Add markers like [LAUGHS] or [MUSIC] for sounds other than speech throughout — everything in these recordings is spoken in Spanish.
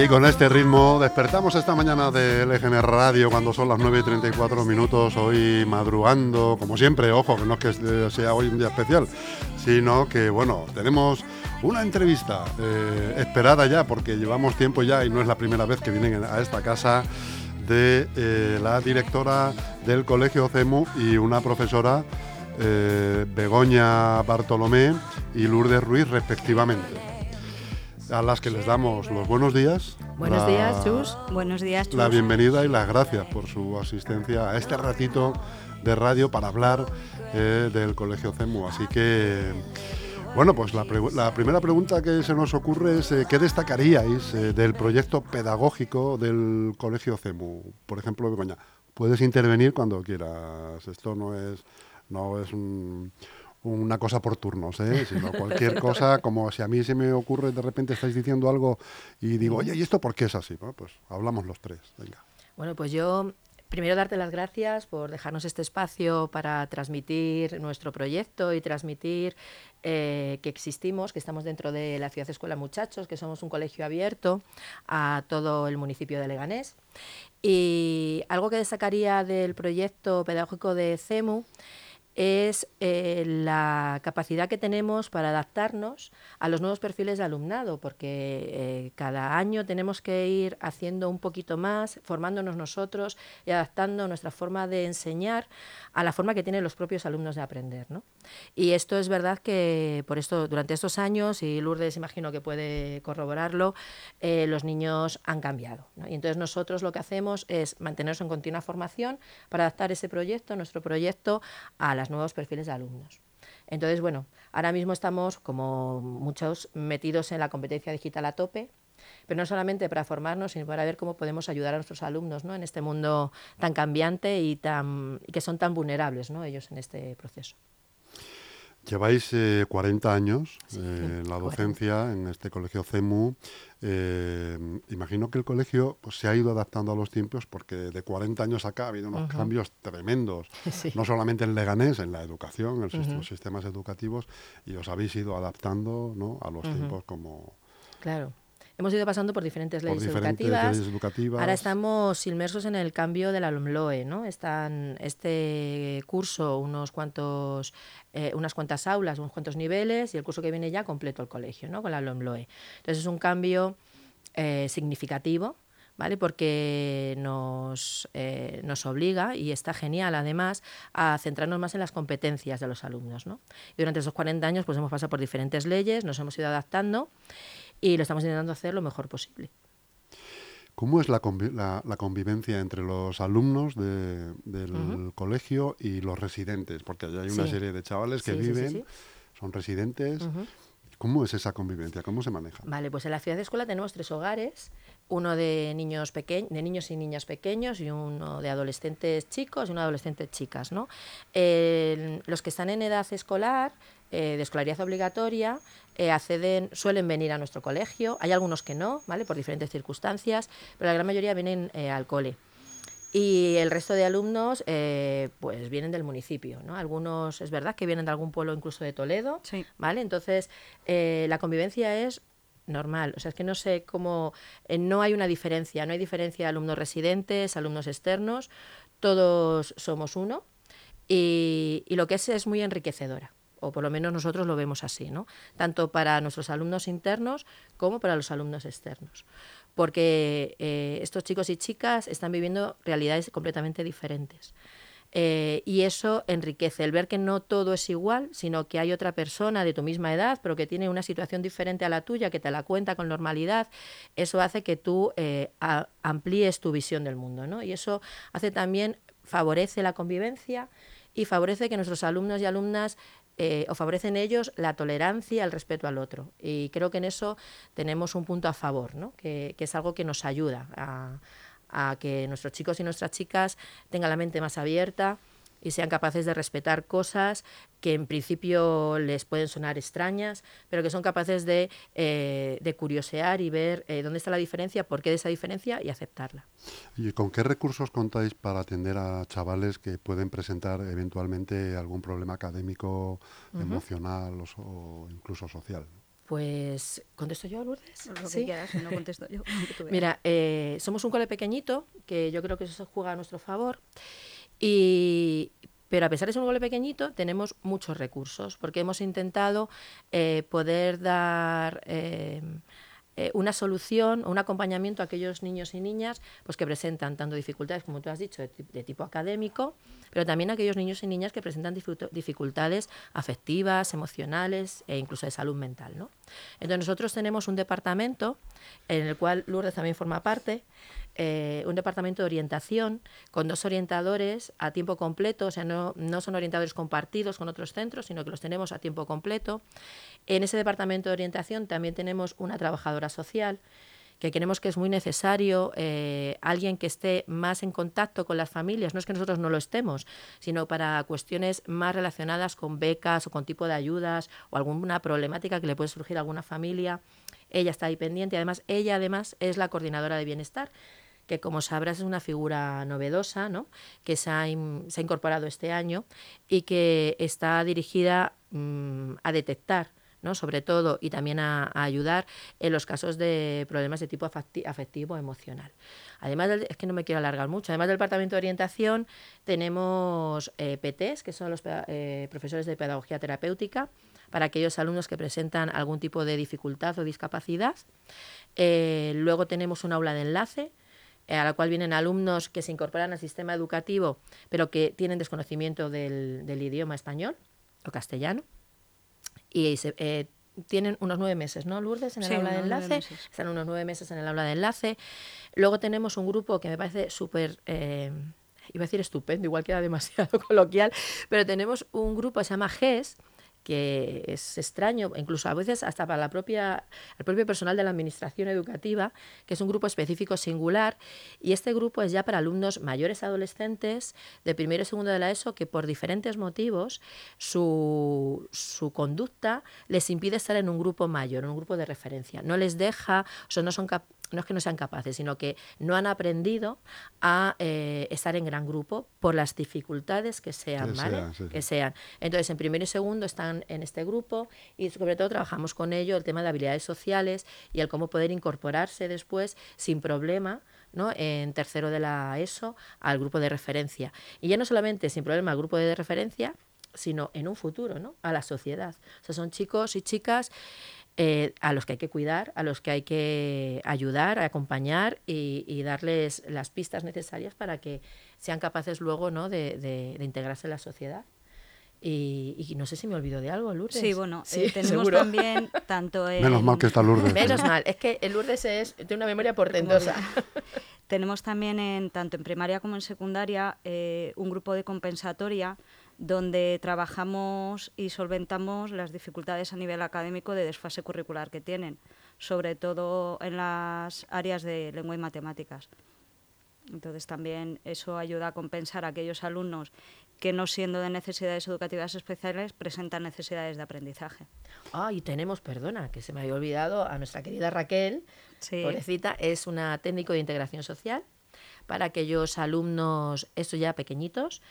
Y con este ritmo despertamos esta mañana de LGN Radio cuando son las 9 y 34 minutos, hoy madrugando, como siempre, ojo, que no es que sea hoy un día especial, sino que, bueno, tenemos una entrevista eh, esperada ya, porque llevamos tiempo ya y no es la primera vez que vienen a esta casa de eh, la directora del Colegio CEMU y una profesora, eh, Begoña Bartolomé y Lourdes Ruiz, respectivamente a las que les damos los buenos días. Buenos la- días, Chus. Buenos días, La Chus. bienvenida y las gracias por su asistencia a este ratito de radio para hablar eh, del Colegio CEMU. Así que, bueno, pues la, la primera pregunta que se nos ocurre es eh, ¿qué destacaríais eh, del proyecto pedagógico del Colegio CEMU? Por ejemplo, Begoña, puedes intervenir cuando quieras. Esto no es, no es un- una cosa por turnos, ¿eh? [LAUGHS] sino cualquier cosa, como si a mí se me ocurre, de repente estáis diciendo algo y digo, oye, ¿y esto por qué es así? Pues hablamos los tres, venga. Bueno, pues yo primero darte las gracias por dejarnos este espacio para transmitir nuestro proyecto y transmitir eh, que existimos, que estamos dentro de la Ciudad Escuela Muchachos, que somos un colegio abierto a todo el municipio de Leganés. Y algo que destacaría del proyecto pedagógico de CEMU es eh, la capacidad que tenemos para adaptarnos a los nuevos perfiles de alumnado, porque eh, cada año tenemos que ir haciendo un poquito más, formándonos nosotros y adaptando nuestra forma de enseñar a la forma que tienen los propios alumnos de aprender. ¿no? Y esto es verdad que por esto, durante estos años, y Lourdes imagino que puede corroborarlo, eh, los niños han cambiado. ¿no? Y entonces nosotros lo que hacemos es mantenernos en continua formación para adaptar ese proyecto, nuestro proyecto, a nuevos perfiles de alumnos. Entonces, bueno, ahora mismo estamos, como muchos, metidos en la competencia digital a tope, pero no solamente para formarnos, sino para ver cómo podemos ayudar a nuestros alumnos ¿no? en este mundo tan cambiante y, tan, y que son tan vulnerables ¿no? ellos en este proceso. Lleváis eh, 40 años Sí, eh, en la 40. docencia en este colegio CEMU. Eh, imagino que el colegio pues, se ha ido adaptando a los tiempos porque de 40 años acá ha habido unos cambios tremendos, [LAUGHS] Sí. no solamente en Leganés, en la educación, en los sistemas educativos, y os habéis ido adaptando ¿no? a los tiempos como Claro. Hemos ido pasando por diferentes por leyes diferentes educativas. leyes educativas. Ahora estamos inmersos en el cambio de la LOMLOE, ¿no? Están este curso, unos cuantos, eh, unas cuantas aulas, unos cuantos niveles, y el curso que viene ya completo el colegio, ¿no? Con la LOMLOE. Entonces es un cambio eh, significativo, ¿vale? Porque nos, eh, nos obliga, y está genial además, a centrarnos más en las competencias de los alumnos, ¿no? Y durante esos 40 años pues hemos pasado por diferentes leyes, nos hemos ido adaptando y lo estamos intentando hacer lo mejor posible. ¿Cómo es la, convi- la- la convivencia entre los alumnos de- del Ujú. colegio y los residentes? Porque allá hay una Sí. serie de chavales que Sí, viven, sí. son residentes. Ujú. ¿Cómo es esa convivencia? ¿Cómo se maneja? Vale, pues en la ciudad de escuela tenemos tres hogares, uno de niños pequeños, de niños y niñas pequeños y uno de adolescentes chicos y uno de adolescentes chicas, ¿no? El- los que están en edad escolar, eh, de escolaridad obligatoria, eh, acceden, suelen venir a nuestro colegio. Hay algunos que no, ¿vale? Por diferentes circunstancias, pero la gran mayoría vienen eh, al cole. Y el resto de alumnos, eh, pues vienen del municipio, ¿no? Algunos, es verdad que vienen de algún pueblo, incluso de Toledo, Sí. ¿vale? Entonces, eh, la convivencia es normal. O sea, es que no sé cómo... eh, no hay una diferencia, no hay diferencia de alumnos residentes, alumnos externos, todos somos uno y, y lo que es es muy enriquecedora. O por lo menos nosotros lo vemos así, ¿no? Tanto para nuestros alumnos internos como para los alumnos externos. Porque eh, estos chicos y chicas están viviendo realidades completamente diferentes. Eh, y eso enriquece el ver que no todo es igual, sino que hay otra persona de tu misma edad, pero que tiene una situación diferente a la tuya, que te la cuenta con normalidad. Eso hace que tú eh, amplíes tu visión del mundo, ¿no? Y eso hace también, favorece la convivencia y favorece que nuestros alumnos y alumnas eh, o favorecen ellos la tolerancia, el respeto al otro. Y creo que en eso tenemos un punto a favor, ¿no? que, que es algo que nos ayuda a, a que nuestros chicos y nuestras chicas tengan la mente más abierta y sean capaces de respetar cosas que en principio les pueden sonar extrañas, pero que son capaces de, eh, de curiosear y ver eh, dónde está la diferencia, por qué de esa diferencia y aceptarla. ¿Y con qué recursos contáis para atender a chavales que pueden presentar eventualmente algún problema académico, emocional o, o incluso social? Pues, ¿contesto yo, Lourdes? Lo que quieras, si no contesto yo. [LAUGHS] Mira, eh, somos un cole pequeñito, que yo creo que eso se juega a nuestro favor, y, pero a pesar de ser un cole pequeñito, tenemos muchos recursos, porque hemos intentado eh, poder dar... Eh, eh, una solución o un acompañamiento a aquellos niños y niñas pues, que presentan tanto dificultades, como tú has dicho, de, de tipo académico, pero también a aquellos niños y niñas que presentan dificultades afectivas, emocionales e incluso de salud mental. ¿no? Entonces nosotros tenemos un departamento en el cual Lourdes también forma parte, eh, un departamento de orientación con dos orientadores a tiempo completo, o sea, no, no son orientadores compartidos con otros centros, sino que los tenemos a tiempo completo. En ese departamento de orientación también tenemos una trabajadora social que creemos que es muy necesario eh, alguien que esté más en contacto con las familias, no es que nosotros no lo estemos, sino para cuestiones más relacionadas con becas o con tipo de ayudas o alguna problemática que le puede surgir a alguna familia. Ella está ahí pendiente, además ella además es la coordinadora de bienestar que como sabrás es una figura novedosa, ¿no? que se ha, incorporado este año y que está dirigida mmm, a detectar ¿no? sobre todo, y también a, ayudar en los casos de problemas de tipo afectivo emocional. Además, del, es que no me quiero alargar mucho, además del departamento de orientación, tenemos eh, PTs, que son los eh, profesores de pedagogía terapéutica, para aquellos alumnos que presentan algún tipo de dificultad o discapacidad. Eh, luego tenemos un aula de enlace, a la cual vienen alumnos que se incorporan al sistema educativo, pero que tienen desconocimiento del, del idioma español o castellano y se, eh, tienen unos nueve meses, ¿no, Lourdes, en el sí, aula de enlace? Están unos nueve meses en el aula de enlace. Luego tenemos un grupo que me parece súper... Eh, iba a decir estupendo, igual queda demasiado [LAUGHS] coloquial, pero tenemos un grupo que se llama GES, que es extraño, incluso a veces hasta para la propia, el propio personal de la administración educativa, que es un grupo específico singular, y este grupo es ya para alumnos mayores adolescentes de primero y segundo de la ESO que por diferentes motivos su, su conducta les impide estar en un grupo mayor, en un grupo de referencia. No les deja, o sea, no son capaces no es que no sean capaces, sino que no han aprendido a eh, estar en gran grupo por las dificultades que sean, Que ¿vale? sean, sí, sí. Que sean. Entonces, en primero y segundo están en este grupo y sobre todo trabajamos con ello el tema de habilidades sociales y el cómo poder incorporarse después sin problema ¿no? en tercero de la ESO al grupo de referencia. Y ya no solamente sin problema al grupo de referencia, sino en un futuro, ¿no? a la sociedad. O sea, son chicos y chicas eh, a los que hay que cuidar, a los que hay que ayudar, acompañar y, y, darles las pistas necesarias para que sean capaces luego ¿no? de, de, de integrarse en la sociedad. Y, y, no sé si me olvido de algo, Lourdes. Sí, bueno, sí, eh, [LAUGHS] tenemos seguro. también tanto [LAUGHS] en... Menos mal que está Lourdes. Menos mal, es que el Lourdes es, tiene una memoria portentosa. [LAUGHS] tenemos también en tanto en primaria como en secundaria eh, un grupo de compensatoria donde trabajamos y solventamos las dificultades a nivel académico de desfase curricular que tienen, sobre todo en las áreas de lengua y matemáticas. Entonces también eso ayuda a compensar a aquellos alumnos que no siendo de necesidades educativas especiales presentan necesidades de aprendizaje. Ah, y tenemos, perdona, que se me había olvidado, a nuestra querida Raquel, sí. pobrecita, es una técnico de integración social para aquellos alumnos, estos ya pequeñitos,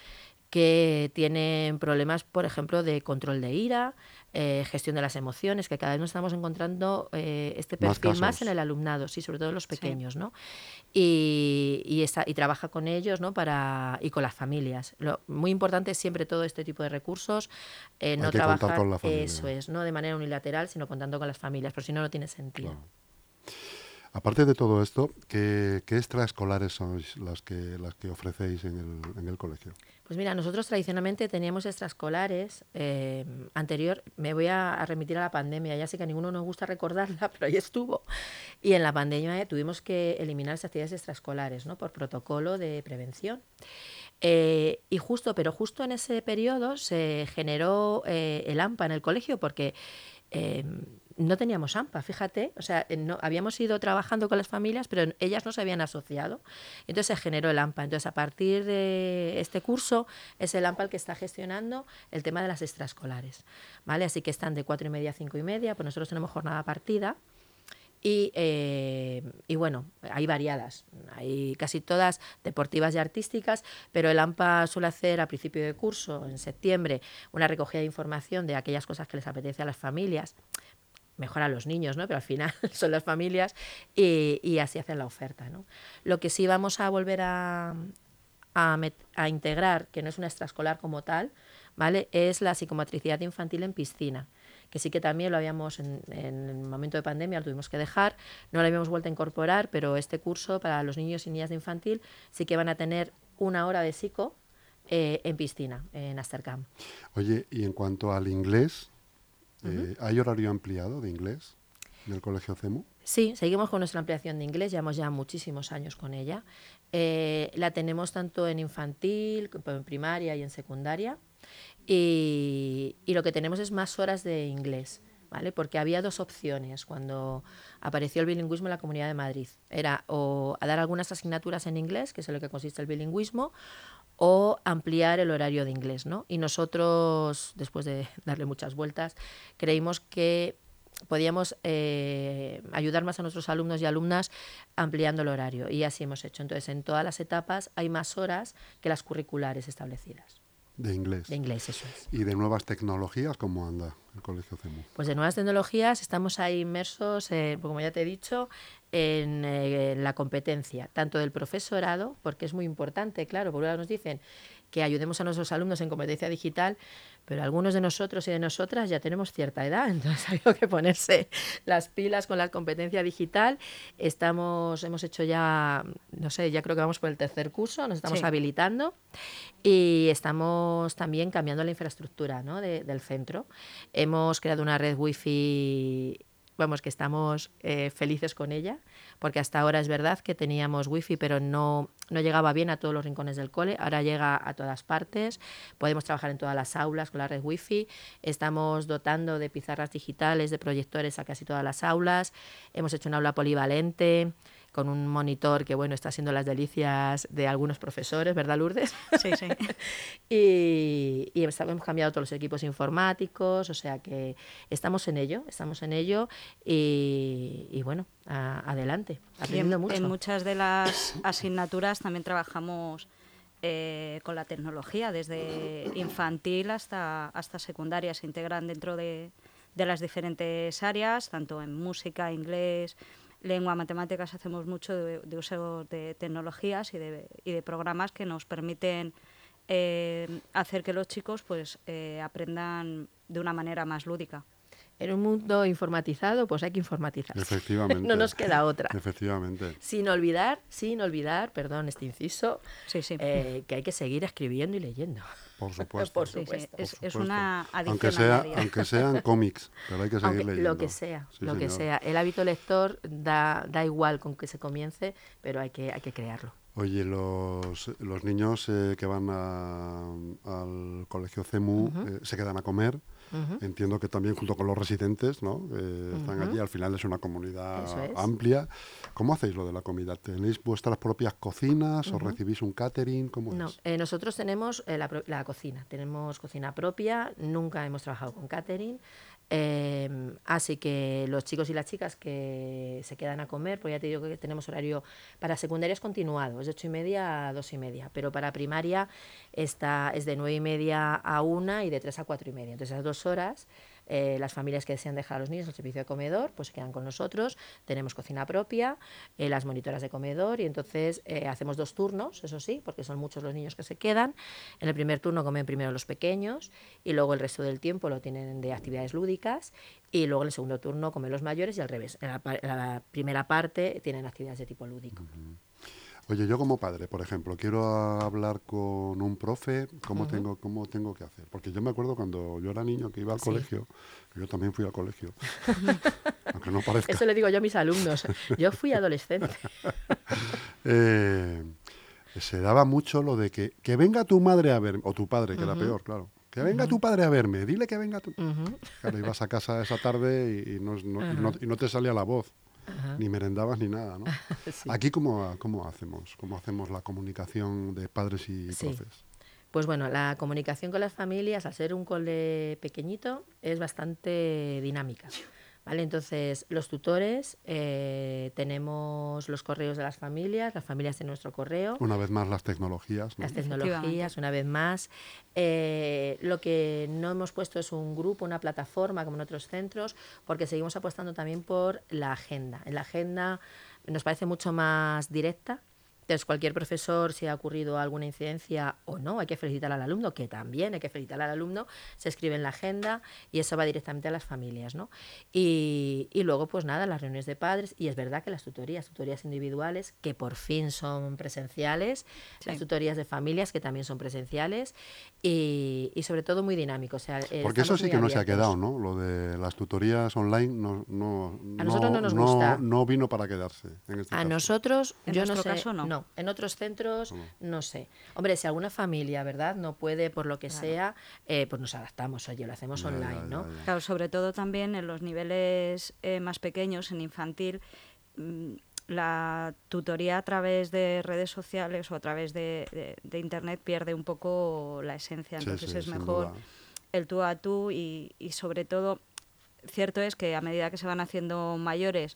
que tienen problemas, por ejemplo, de control de ira, eh, gestión de las emociones, que cada vez nos estamos encontrando eh, este perfil más, más, en el alumnado, sí, sobre todo en los pequeños, sí. ¿no? Y, y, está, y, trabaja con ellos, ¿no? Para, y con las familias. Lo, muy importante es siempre todo este tipo de recursos, eh, no trabajar, eso es, no de manera unilateral, sino contando con las familias, porque si no, no tiene sentido. Claro. Aparte de todo esto, ¿qué, extraescolares son las que, ofrecéis en el, colegio? Pues mira, nosotros tradicionalmente teníamos extraescolares. Eh, anterior, me voy a, remitir a la pandemia, ya sé que a ninguno nos gusta recordarla, [LAUGHS] pero ahí estuvo. Y en la pandemia eh, tuvimos que eliminar las actividades extraescolares, ¿no? Por protocolo de prevención. Eh, y justo, pero justo en ese periodo se generó eh, el AMPA en el colegio porque no teníamos AMPA, fíjate, o sea, no, habíamos ido trabajando con las familias, pero ellas no se habían asociado. Entonces se generó el AMPA. Entonces, a partir de este curso, es el AMPA el que está gestionando el tema de las extraescolares. ¿vale? Así que están de cuatro y media a cinco y media, pues nosotros tenemos jornada partida. Y, eh, y, bueno, hay variadas, hay casi todas deportivas y artísticas, pero el AMPA suele hacer a principio de curso, en septiembre, una recogida de información de aquellas cosas que les apetece a las familias, mejor a los niños, ¿no? pero al final [LAUGHS] son las familias y, así hacen la oferta. ¿no? Lo que sí vamos a volver a, a, a integrar, que no es una extraescolar como tal, ¿vale? es la psicomotricidad infantil en piscina que sí que también lo habíamos en, en, el momento de pandemia, lo tuvimos que dejar, no lo habíamos vuelto a incorporar, pero este curso para los niños y niñas de infantil sí que van a tener una hora de psico eh, en piscina, en Astercam. Oye, y en cuanto al inglés, uh -huh. eh, ¿hay horario ampliado de inglés en el Colegio CEMU? Sí, seguimos con nuestra ampliación de inglés, llevamos ya muchísimos años con ella. Eh, la tenemos tanto en infantil, en primaria y en secundaria. Y, y, lo que tenemos es más horas de inglés, ¿vale? Porque había dos opciones cuando apareció el bilingüismo en la Comunidad de Madrid. Era o a dar algunas asignaturas en inglés, que es en lo que consiste el bilingüismo, o ampliar el horario de inglés, ¿no? Y nosotros, después de [LAUGHS] darle muchas vueltas, creímos que podíamos eh, ayudar más a nuestros alumnos y alumnas ampliando el horario y así hemos hecho. Entonces, en todas las etapas hay más horas que las curriculares establecidas. De inglés. De inglés, eso es. ¿Y de nuevas tecnologías cómo anda el Colegio CEMU? Pues de nuevas tecnologías estamos ahí inmersos, eh, como ya te he dicho, en, eh, en, la competencia, tanto del profesorado, porque es muy importante, claro, por un lado nos dicen que ayudemos a nuestros alumnos en competencia digital, pero algunos de nosotros y de nosotras ya tenemos cierta edad, [LAUGHS] entonces hay que ponerse las pilas con la competencia digital. Estamos, hemos hecho ya, no sé, ya creo que vamos por el tercer curso, nos estamos sí. habilitando y estamos también cambiando la infraestructura ¿no? de, del centro. Hemos creado una red wifi vamos, que estamos eh, felices con ella, porque hasta ahora es verdad que teníamos wifi, pero no, no llegaba bien a todos los rincones del cole, ahora llega a todas partes, podemos trabajar en todas las aulas con la red wifi, estamos dotando de pizarras digitales, de proyectores a casi todas las aulas, hemos hecho un aula polivalente, con un monitor que bueno está haciendo las delicias de algunos profesores, ¿verdad, Lourdes? Sí, sí. [LAUGHS] y, y, hemos cambiado todos los equipos informáticos, o sea que estamos en ello, estamos en ello y, y bueno, a, adelante, aprendiendo en, mucho. En muchas de las asignaturas también trabajamos eh, con la tecnología, desde infantil hasta, hasta secundaria, se integran dentro de, de las diferentes áreas, tanto en música, inglés, lengua, matemáticas, hacemos mucho de, de uso de tecnologías y de, y de, programas que nos permiten eh, hacer que los chicos pues, eh, aprendan de una manera más lúdica. En un mundo informatizado, pues hay que informatizar. [LAUGHS] Efectivamente. no nos queda otra. Efectivamente. Sin olvidar, sin olvidar, perdón, este inciso, sí, sí. Eh, que hay que seguir escribiendo y leyendo. [LAUGHS] Por supuesto. Por supuesto. Sí, sí. Es, Por es, supuesto. una adicción aunque sea, aunque sean [LAUGHS] cómics, pero hay que seguir Aunque, leyendo. Lo que sea, Sí, lo que sea. El hábito lector da, da igual con que se comience, pero hay que, hay que crearlo. Oye, los, los niños eh, que van a- al colegio CEMU eh, se quedan a comer. Entiendo que también junto con los residentes, ¿no? Que están allí, al final es una comunidad es. amplia. ¿Cómo hacéis lo de la comida? ¿Tenéis vuestras propias cocinas o recibís un catering? ¿Cómo No, es? eh, nosotros tenemos eh, la cocina, tenemos cocina propia, nunca hemos trabajado con catering, eh, así que los chicos y las chicas que se quedan a comer, pues ya te digo que tenemos horario para secundaria es continuado, es de ocho y media a dos y media, pero para primaria está, es de nueve y media a una y de tres a cuatro y media, entonces esas dos horas eh, las familias que desean dejar a los niños al servicio de comedor, pues se quedan con nosotros. Tenemos cocina propia, eh, las monitoras de comedor y entonces eh, hacemos dos turnos, eso sí, porque son muchos los niños que se quedan. En el primer turno comen primero los pequeños y luego el resto del tiempo lo tienen de actividades lúdicas y luego en el segundo turno comen los mayores y al revés. En la, primera parte tienen actividades de tipo lúdico. Oye, yo como padre, por ejemplo, quiero hablar con un profe, ¿cómo, tengo, ¿cómo tengo que hacer? Porque yo me acuerdo cuando yo era niño que iba al Sí. colegio, que yo también fui al colegio, [LAUGHS] aunque no parezca. Eso le digo yo a mis alumnos. Yo fui adolescente. [LAUGHS] Eh, Se daba mucho lo de que, que venga tu madre a verme, o tu padre, que era peor, claro. Que venga tu padre a verme, dile que venga tu... Claro, ibas a casa esa tarde y, y no, no- y no- y no te salía la voz, Ajá. ni merendabas ni nada, ¿no? [LAUGHS] Sí. Aquí, ¿cómo, ¿cómo hacemos? ¿Cómo hacemos la comunicación de padres y Sí. profes? Pues bueno, la comunicación con las familias, al ser un cole pequeñito, es bastante dinámica. [LAUGHS] ¿Vale? Entonces, los tutores, eh, tenemos los correos de las familias, las familias tienen nuestro correo, Una vez más, las tecnologías, ¿no? las tecnologías, una vez más. Eh, lo que no hemos puesto es un grupo, una plataforma como en otros centros, porque seguimos apostando también por la agenda. En la agenda nos parece mucho más directa. Entonces, cualquier profesor, si ha ocurrido alguna incidencia o no, hay que felicitar al alumno, que también hay que felicitar al alumno, se escribe en la agenda y eso va directamente a las familias. ¿no? Y, y luego, pues nada, las reuniones de padres, y es verdad que las tutorías, tutorías individuales, que por fin son presenciales, las tutorías de familias, que también son presenciales, y, y sobre todo muy dinámico. O sea, Porque eso sí que no se ha quedado, ¿no? Lo de las tutorías online no, no, A nosotros no nos gusta. no vino para quedarse. En este A caso. nosotros, En yo no sé. caso, no. En otros centros, No. no sé. Hombre, si alguna familia, ¿verdad?, no puede por lo que sea, eh, pues nos adaptamos, oye, lo hacemos online, ya, ¿no? ya. Claro, sobre todo también en los niveles eh, más pequeños, en infantil, mm, la tutoría a través de redes sociales o a través de, de- de internet pierde un poco la esencia. Entonces sí, es mejor duda. el tú a tú y, y sobre todo, cierto es que a medida que se van haciendo mayores,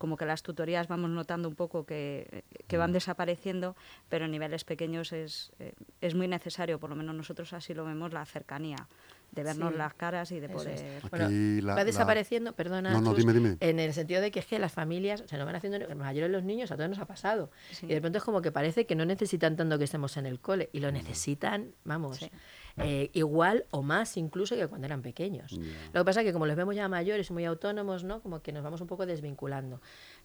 como que las tutorías vamos notando un poco que, que Mm. van desapareciendo, pero en niveles pequeños es, eh, es muy necesario, por lo menos nosotros así lo vemos, la cercanía, de vernos Sí, las caras y de eso poder... Bueno, la- va la- desapareciendo, perdona, No, no, Chus, dime, dime. en el sentido de que es que las familias se nos van haciendo mayores los niños, a todos nos ha pasado. Sí. Y de pronto es como que parece que no necesitan tanto que estemos en el cole, y lo necesitan, vamos, Sí. Eh, igual o más incluso que cuando eran pequeños. Ya. Lo que pasa es que como los vemos ya mayores y muy autónomos, ¿no? Como que nos vamos un poco desvinculando.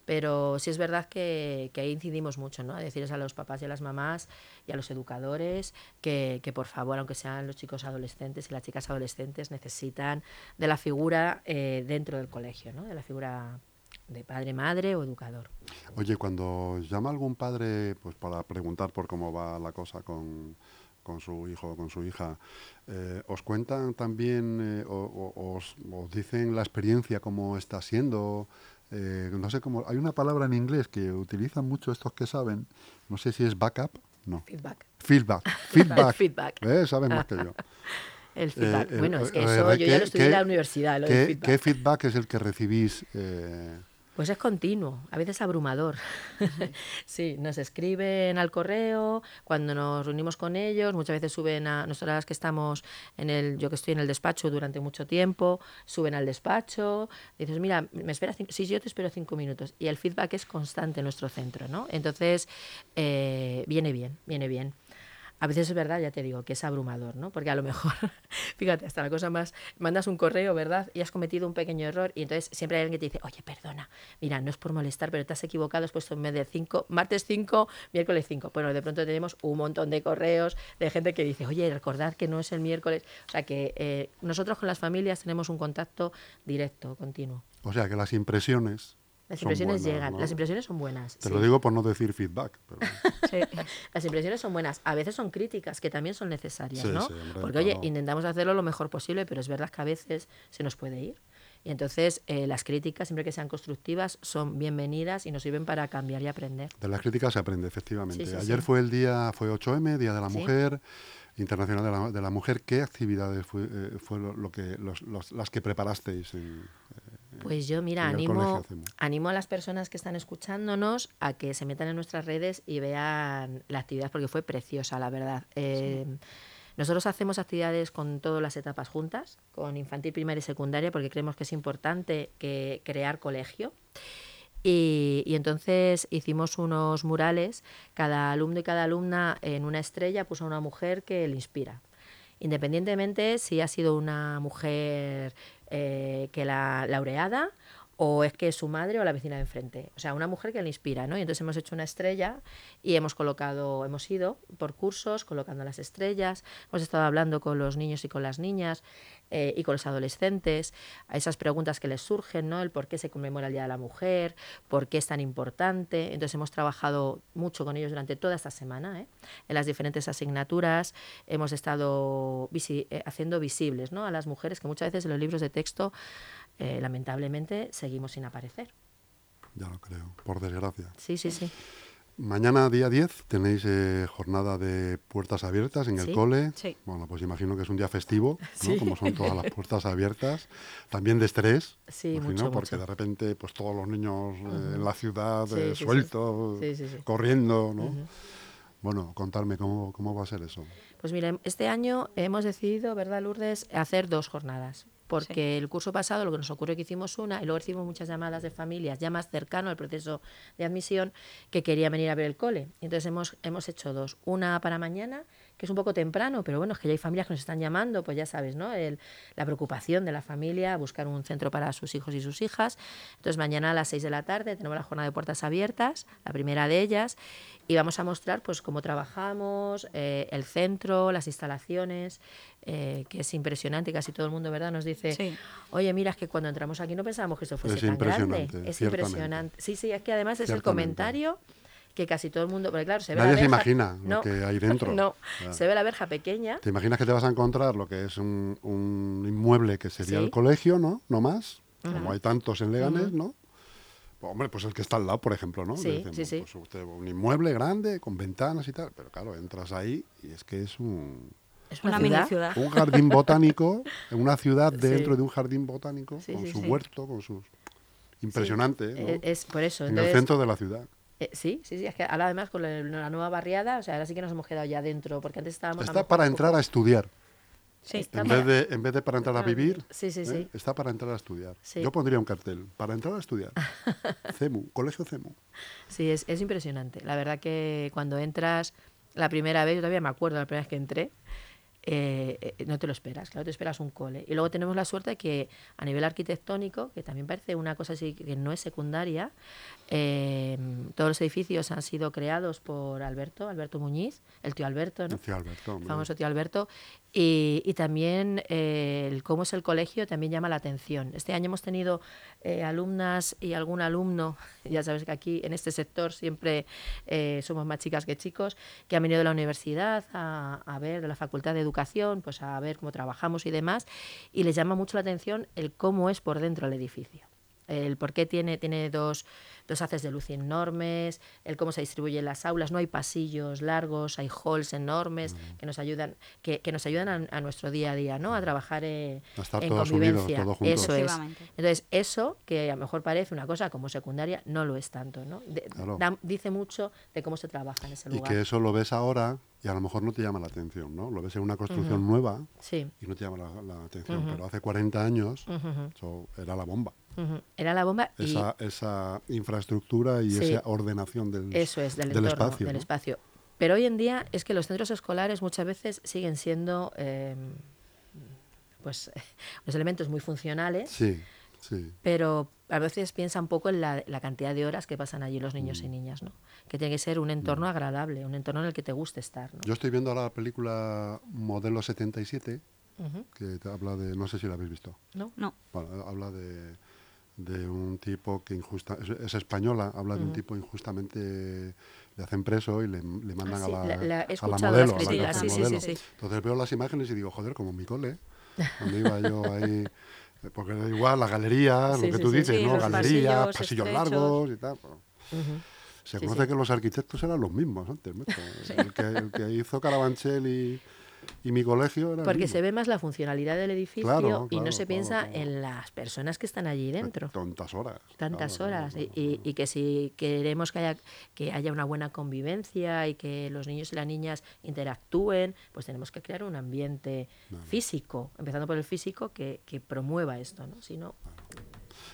Pero sí es verdad que, que ahí incidimos mucho, ¿no? A decirles a los papás y a las mamás y a los educadores que, que por favor, aunque sean los chicos adolescentes y las chicas adolescentes, necesitan de la figura eh, dentro del colegio, ¿no? De la figura de padre, madre o educador. Oye, cuando llama algún padre pues para preguntar por cómo va la cosa con, con su hijo o con su hija, eh, ¿os cuentan también eh, o, o- os, os dicen la experiencia, cómo está siendo? Eh, no sé cómo. Hay una palabra en inglés que utilizan mucho estos que saben. No sé si es backup. No. Feedback. Feedback. [LAUGHS] Feedback. Feedback. ¿Eh? Saben más que yo. [LAUGHS] El feedback. Bueno, es que eso yo ya ¿qué- lo estudié en la universidad, lo ¿qué, del feedback. qué feedback es el que recibís? Pues es continuo, a veces abrumador. [LAUGHS] sí, nos escriben al correo, cuando nos reunimos con ellos, muchas veces suben a nosotras que estamos en el, yo que estoy en el despacho durante mucho tiempo, suben al despacho, dices, mira, me esperas, cinco? sí, yo te espero cinco minutos. Y el feedback es constante en nuestro centro, ¿no? Entonces, eh, viene bien, viene bien. A veces es verdad, ya te digo, que es abrumador, ¿no? Porque a lo mejor, [LAUGHS] fíjate, hasta la cosa más, mandas un correo, ¿verdad? Y has cometido un pequeño error y entonces siempre hay alguien que te dice, oye, perdona, mira, no es por molestar, pero te has equivocado, has puesto en vez de 5, martes 5, miércoles 5. Bueno, de pronto tenemos un montón de correos de gente que dice, oye, recordad que no es el miércoles. O sea que eh, nosotros con las familias tenemos un contacto directo, continuo. o sea, que las impresiones. Las son impresiones buenas, llegan, ¿no? las impresiones son buenas. Te sí. lo digo por no decir feedback. pero- [LAUGHS] Sí. Las impresiones son buenas, a veces son críticas, que también son necesarias, Sí, ¿no? hombre, Porque, oye, intentamos hacerlo lo mejor posible, pero es verdad que a veces se nos puede ir. Y entonces eh, las críticas, siempre que sean constructivas, son bienvenidas y nos sirven para cambiar y aprender. De las críticas se aprende, efectivamente. Ayer fue el día, fue 8M, Día de la. Mujer, Internacional de la, de la Mujer. ¿Qué actividades fue, eh, fue lo, lo que, los- los- las que preparasteis? en- Pues yo, mira, animo, animo a las personas que están escuchándonos a que se metan en nuestras redes y vean la actividad, porque fue preciosa, la verdad. Eh, nosotros hacemos actividades con todas las etapas juntas, con infantil, primaria y secundaria, porque creemos que es importante que crear colegio. Y, y entonces hicimos unos murales, cada alumno y cada alumna en una estrella puso a una mujer que le inspira. Independientemente si ha sido una mujer eh, que la laureada o es que es su madre o la vecina de enfrente. O sea, una mujer que le inspira, ¿no? Y entonces hemos hecho una estrella y hemos colocado, hemos ido por cursos colocando las estrellas, hemos estado hablando con los niños y con las niñas eh, y con los adolescentes, a esas preguntas que les surgen, ¿no? El por qué se conmemora el Día de la Mujer, por qué es tan importante. Entonces hemos trabajado mucho con ellos durante toda esta semana, ¿eh? en las diferentes asignaturas, hemos estado eh, haciendo visibles ¿no? a las mujeres que muchas veces en los libros de texto eh, lamentablemente seguimos sin aparecer. Ya lo creo, por desgracia. Sí, sí, sí. Mañana, día 10, tenéis eh, jornada de puertas abiertas en el cole. Sí. Bueno, pues imagino que es un día festivo, ¿no? [LAUGHS] como son todas las puertas abiertas. También de estrés, sí, porque de repente pues todos los niños eh, en la ciudad sueltos, corriendo, ¿no? Bueno, contarme cómo, cómo va a ser eso. Pues mire, este año hemos decidido, ¿verdad, Lourdes?, hacer dos jornadas porque el curso pasado lo que nos ocurrió que hicimos una y luego recibimos muchas llamadas de familias ya más cercano al proceso de admisión que querían venir a ver el cole. Entonces hemos, hemos hecho dos, una para mañana, que es un poco temprano, pero bueno, es que ya hay familias que nos están llamando, pues ya sabes, ¿no? El, la preocupación de la familia, buscar un centro para sus hijos y sus hijas. Entonces mañana a las seis de la tarde tenemos la jornada de puertas abiertas, la primera de ellas, y vamos a mostrar pues cómo trabajamos, eh, el centro, las instalaciones, eh, que es impresionante, casi todo el mundo, ¿verdad? Nos dice, oye, mira, es que cuando entramos aquí no pensábamos que esto fuese tan grande. Es impresionante. Sí, sí, es que además es el comentario que casi todo el mundo, porque claro, se ve Nadie se imagina lo que [LAUGHS] hay dentro. no, se ve la verja pequeña. ¿Te imaginas que te vas a encontrar lo que es un, inmueble que sería el colegio, ¿no? No más, como hay tantos en Leganés, ¿no? Hombre, pues el que está al lado, por ejemplo, ¿no? Sí, sí, sí. Pues un inmueble grande, con ventanas y tal, pero claro, entras ahí y es que es un... Es una, mini ciudad. Un jardín botánico, en una ciudad [LAUGHS] dentro de un jardín botánico, con su huerto, con sus... Impresionante, ¿no? Es, por eso. En el centro de la ciudad. Eh, sí, sí, sí, es que ahora además con la, nueva barriada, o sea, ahora sí que nos hemos quedado ya dentro, porque antes estábamos... Está para entrar a estudiar. Sí, en, vez de, en vez de para entrar a vivir, sí, sí, ¿eh? está para entrar a estudiar. Yo pondría un cartel, para entrar a estudiar. [LAUGHS] CEMU, Colegio CEMU. Sí, es, es impresionante. La verdad que cuando entras la primera vez, yo todavía me acuerdo la primera vez que entré, eh, no te lo esperas, claro, te esperas un cole. Y luego tenemos la suerte de que a nivel arquitectónico, que también parece una cosa así que no es secundaria, eh, todos los edificios han sido creados por Alberto, Alberto Muñiz, el tío Alberto, ¿no? El tío Alberto. El famoso tío Alberto. Y, y también eh, el cómo es el colegio también llama la atención. Este año hemos tenido eh, alumnas y algún alumno, [LAUGHS] ya sabes que aquí en este sector siempre somos más chicas que chicos, que han venido de la universidad a, a ver, de la Facultad de Educación, pues a ver cómo trabajamos y demás, y les llama mucho la atención el cómo es por dentro el edificio el por qué tiene, tiene dos, dos haces de luz enormes, el cómo se distribuyen las aulas, no hay pasillos largos, hay halls enormes mm. que nos ayudan, que, que nos ayudan a, nuestro día a día, ¿no? A trabajar en, convivencia. eso es. Entonces, eso, que a lo mejor parece una cosa como secundaria, no lo es tanto, ¿no? dice mucho de cómo se trabaja en ese lugar. Y que eso lo ves ahora y a lo mejor no te llama la atención, ¿no? Lo ves en una construcción nueva y no te llama la, atención, pero hace 40 años eso era la bomba. Era la bomba. Esa, esa infraestructura y esa ordenación del, Eso es, del, espacio, del espacio. Pero hoy en día es que los centros escolares muchas veces siguen siendo em, pues [LAUGHS] los elementos muy funcionales. Sí, sí. Pero a veces piensa un poco en la, cantidad de horas que pasan allí los niños y mm. niñas, ¿no? Que tiene que ser un entorno mm. agradable, un entorno en el que te guste estar. Yo estoy viendo ahora la película Modelo 77, que te habla de, no sé si la habéis visto. No, no. Bueno, habla de de un tipo que injusta es, española, habla de un tipo injustamente le hacen preso y le, le mandan a, la, a la modelo. Entonces veo las imágenes y digo, joder, como mi cole, [LAUGHS] donde iba yo ahí, porque da igual, la galería, lo que tú dices, ¿no? Galería, pasillos, largos y tal. Se conoce que los arquitectos eran los mismos antes, [LAUGHS] el, que, el que hizo Carabanchel y y mi colegio era Porque se ve más la funcionalidad del edificio y no se piensa en las personas que están allí dentro. Tantas horas. Tantas horas. Y, y, que si queremos que haya, que haya una buena convivencia y que los niños y las niñas interactúen, pues tenemos que crear un ambiente físico, empezando por el físico, que, que promueva esto. ¿no? Si no,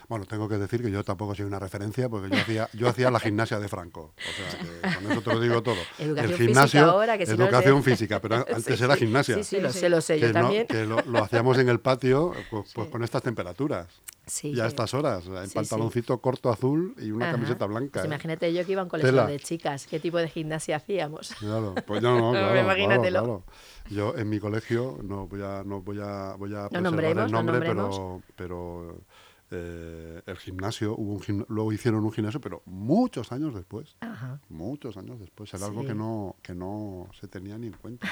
bueno, tengo que decir que yo tampoco soy una referencia porque yo hacía, yo hacía la gimnasia de Franco. O sea, que con eso te lo digo todo. Educación el gimnasio, física ahora, que si educación física, pero [LAUGHS] antes era gimnasia. Sí, sí, lo sé, lo sé, yo también. que lo, hacíamos en el patio pues, pues con estas temperaturas. Sí. ya a Sí. estas horas, en Sí, sí. pantaloncito corto azul y una Ajá. camiseta blanca. Pues ¿eh? imagínate yo que iba a un colegio Tela. de chicas, qué tipo de gimnasia hacíamos. Claro, pues no, [LAUGHS] no, claro, Imagínatelo. claro, claro. Yo en mi colegio no voy a, no voy a, voy a No preservar nombremos, el no nombre, nombremos. pero, pero eh, el gimnasio, hubo un gim- luego hicieron un gimnasio, pero muchos años después, Ajá. muchos años después, era algo Sí. que no, que no se tenía ni en cuenta.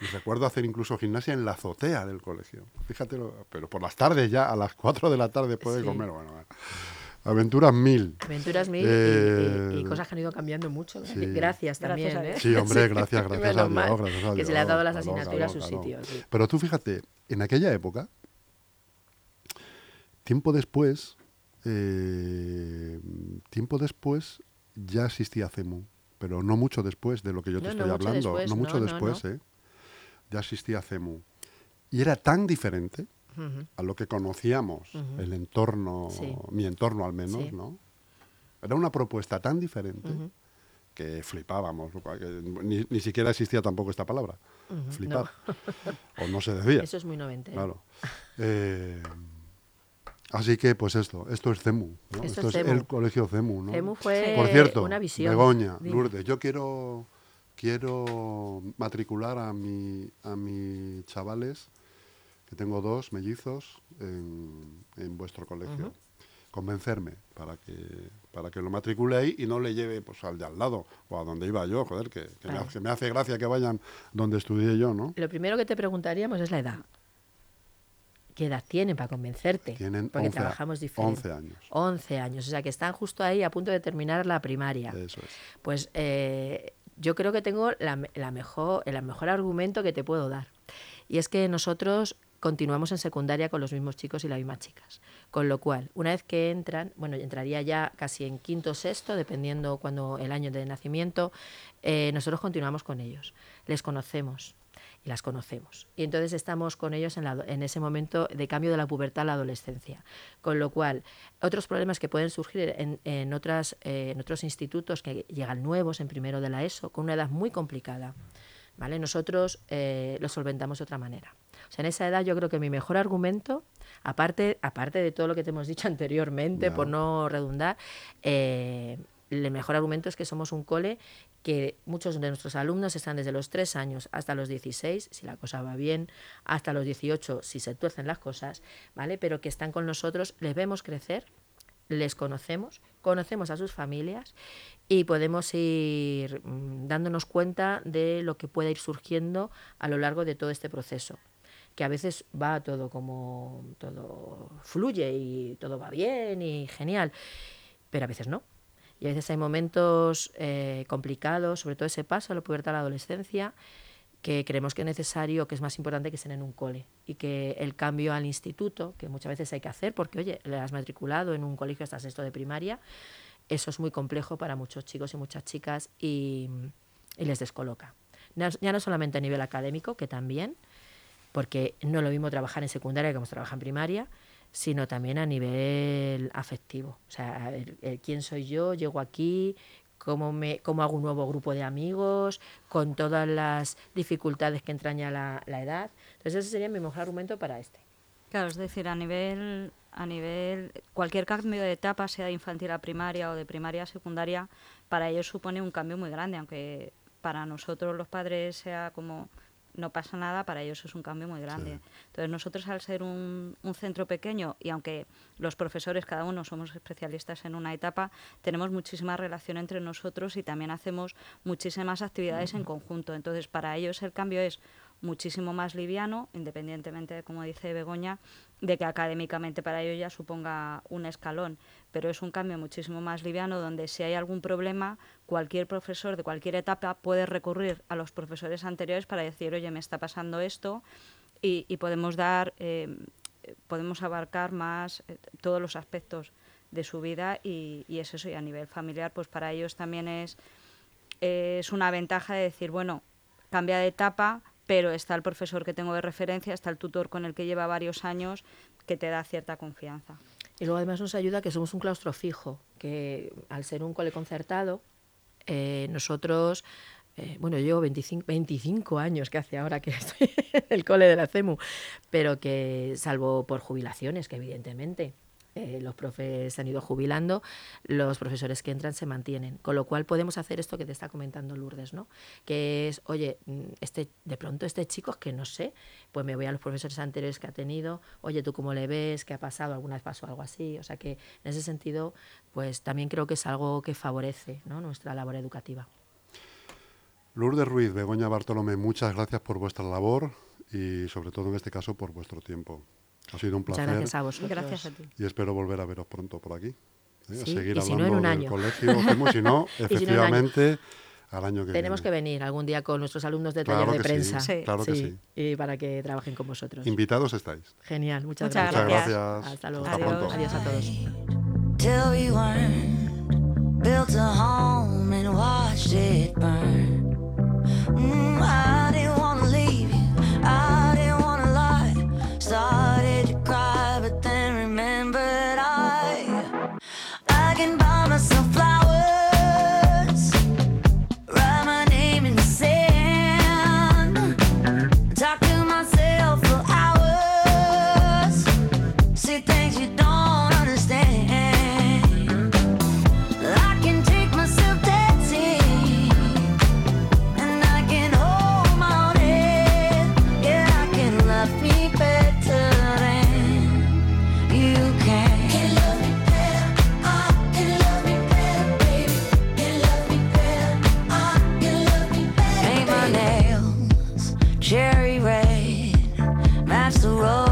Y recuerdo hacer incluso gimnasia en la azotea del colegio. Fíjate, lo- pero por las tardes ya, a las 4 de la tarde después de Sí. comer. Bueno, bueno. Aventuras mil. Aventuras mil y- Eh, y, y cosas que han ido cambiando mucho. sí. Gracias también. Gracias a ¿eh? Dios. Sí, hombre, [LAUGHS] gracias, [LAUGHS] gracias a Dios, gracias a Que se le Dios, han dado las asignaturas a su claro, sitio. claro. sí. Pero tú fíjate, en aquella época, tiempo después, eh, tiempo después ya existía CEMU, pero no mucho después de lo que yo te No, estoy no hablando, después, no mucho no, después. ¿eh? ya existía CEMU. Y era tan diferente a lo que conocíamos, el entorno, Sí. mi entorno al menos, Sí. ¿no? Era una propuesta tan diferente que flipábamos, ni, ni siquiera existía tampoco esta palabra, flipar, [LAUGHS] o no se decía, Eso es muy noventero. claro. Eh, así que, pues esto, esto es CEMU, ¿no? Esto esto es CEMU. el colegio CEMU, ¿no? CEMU fue Por cierto, una visión. Begoña, Dime. Lourdes, yo quiero quiero matricular a mi a mis chavales, que tengo dos mellizos en, en vuestro colegio. Convencerme para que para que lo matricule ahí y no le lleve pues al de al lado o a donde iba yo, joder, que, que me, hace, me hace gracia que vayan donde estudié yo, ¿no? Lo primero que te preguntaríamos es la edad. ¿Qué edad tienen para convencerte? Tienen Porque 11 a- trabajamos diferente. 11 años. 11 años, o sea que están justo ahí a punto de terminar la primaria. Eso es. Pues eh, yo creo que tengo la, la mejor, el mejor argumento que te puedo dar. Y es que nosotros continuamos en secundaria con los mismos chicos y las mismas chicas. Con lo cual, una vez que entran, bueno, entraría ya casi en quinto o sexto, dependiendo cuando el año de nacimiento, eh, nosotros continuamos con ellos. Les conocemos y las conocemos. Y entonces estamos con ellos en, la en ese momento de cambio de la pubertad a la adolescencia. Con lo cual, otros problemas que pueden surgir en, en otras, eh, en otros institutos que llegan nuevos en primero de la ESO, con una edad muy complicada, ¿vale? Nosotros eh, lo solventamos de otra manera. O sea, en esa edad yo creo que mi mejor argumento, aparte, aparte de todo lo que te hemos dicho [LAUGHS] anteriormente, por no redundar, eh, el mejor argumento es que somos un cole que muchos de nuestros alumnos están desde los 3 años hasta los 16, si la cosa va bien, hasta los 18, si se tuercen las cosas, ¿vale? Pero que están con nosotros, les vemos crecer, les conocemos, conocemos a sus familias y podemos ir mm, dándonos cuenta de lo que pueda ir surgiendo a lo largo de todo este proceso que a veces va todo como todo fluye y todo va bien y genial, pero a veces no. Y a veces hay momentos eh, complicados, sobre todo ese paso a la pubertad a la adolescencia, que creemos que es necesario, que es más importante que estén en un cole y que el cambio al instituto, que muchas veces hay que hacer, porque oye, le has matriculado en un colegio hasta sexto de primaria, eso es muy complejo para muchos chicos y muchas chicas y, les descoloca. Ya no solamente a nivel académico, que también, porque no lo mismo trabajar en secundaria que como se trabaja en primaria, sino también a nivel afectivo. O sea, el- quién soy yo, llego aquí, cómo, me, cómo hago un nuevo grupo de amigos, con todas las dificultades que entraña la, la edad. Entonces ese sería mi mejor argumento para este. Claro, es decir, a nivel, a nivel, cualquier cambio de etapa, sea de infantil a primaria o de primaria a secundaria, para ellos supone un cambio muy grande, aunque para nosotros los padres sea como no pasa nada, para ellos es un cambio muy grande. Entonces nosotros al ser un, un centro pequeño y aunque los profesores cada uno somos especialistas en una etapa, tenemos muchísima relación entre nosotros y también hacemos muchísimas actividades en conjunto. Entonces para ellos el cambio es muchísimo más liviano, independientemente de, como dice Begoña, de que académicamente para ellos ya suponga un escalón, pero es un cambio muchísimo más liviano donde si hay algún problema, cualquier profesor de cualquier etapa puede recurrir a los profesores anteriores para decir, oye, me está pasando esto y, y podemos dar, eh, podemos abarcar más eh, todos los aspectos de su vida y, y es eso, y a nivel familiar, pues para ellos también es, es una ventaja de decir, bueno, cambia de etapa, pero está el profesor que tengo de referencia, está el tutor con el que lleva varios años, que te da cierta confianza. Y luego además nos ayuda que somos un claustro fijo, que al ser un cole concertado, eh, nosotros eh, bueno, yo 25, 25 años que hace ahora que [LAUGHS] estoy en el cole de la CEMU, pero que salvo por jubilaciones, que evidentemente eh, los profes se han ido jubilando, los profesores que entran se mantienen. Con lo cual podemos hacer esto que te está comentando Lourdes, ¿no? Que es, oye, mm, este, de pronto este chico es que no sé, pues me voy a los profesores anteriores que ha tenido, oye, ¿tú cómo le ves? ¿Qué ha pasado? ¿Alguna vez pasó algo así? O sea que en ese sentido, pues también creo que es algo que favorece ¿no? nuestra labor educativa. Lourdes Ruiz, Begoña Bartolomé, muchas gracias por vuestra labor y sobre todo en este caso por vuestro tiempo. Ha sido un placer. Muchas gracias a vosotros. Gracias a ti. Y espero volver a veros pronto por aquí. ¿eh? A Sí, seguir y si hablando no, en un del año. colegio. [LAUGHS] Hacemos, si no, efectivamente, al año que Tenemos que viene. venir algún día con nuestros alumnos de Claro taller de que sí, prensa. Sí. claro que sí. Y para que trabajen con vosotros. Invitados estáis. Genial, muchas, Muchas Muchas gracias. gracias. Hasta luego. Hasta Adiós. pronto. Adiós a todos. till we weren't built a home and watched it burn. Mm, I across the road.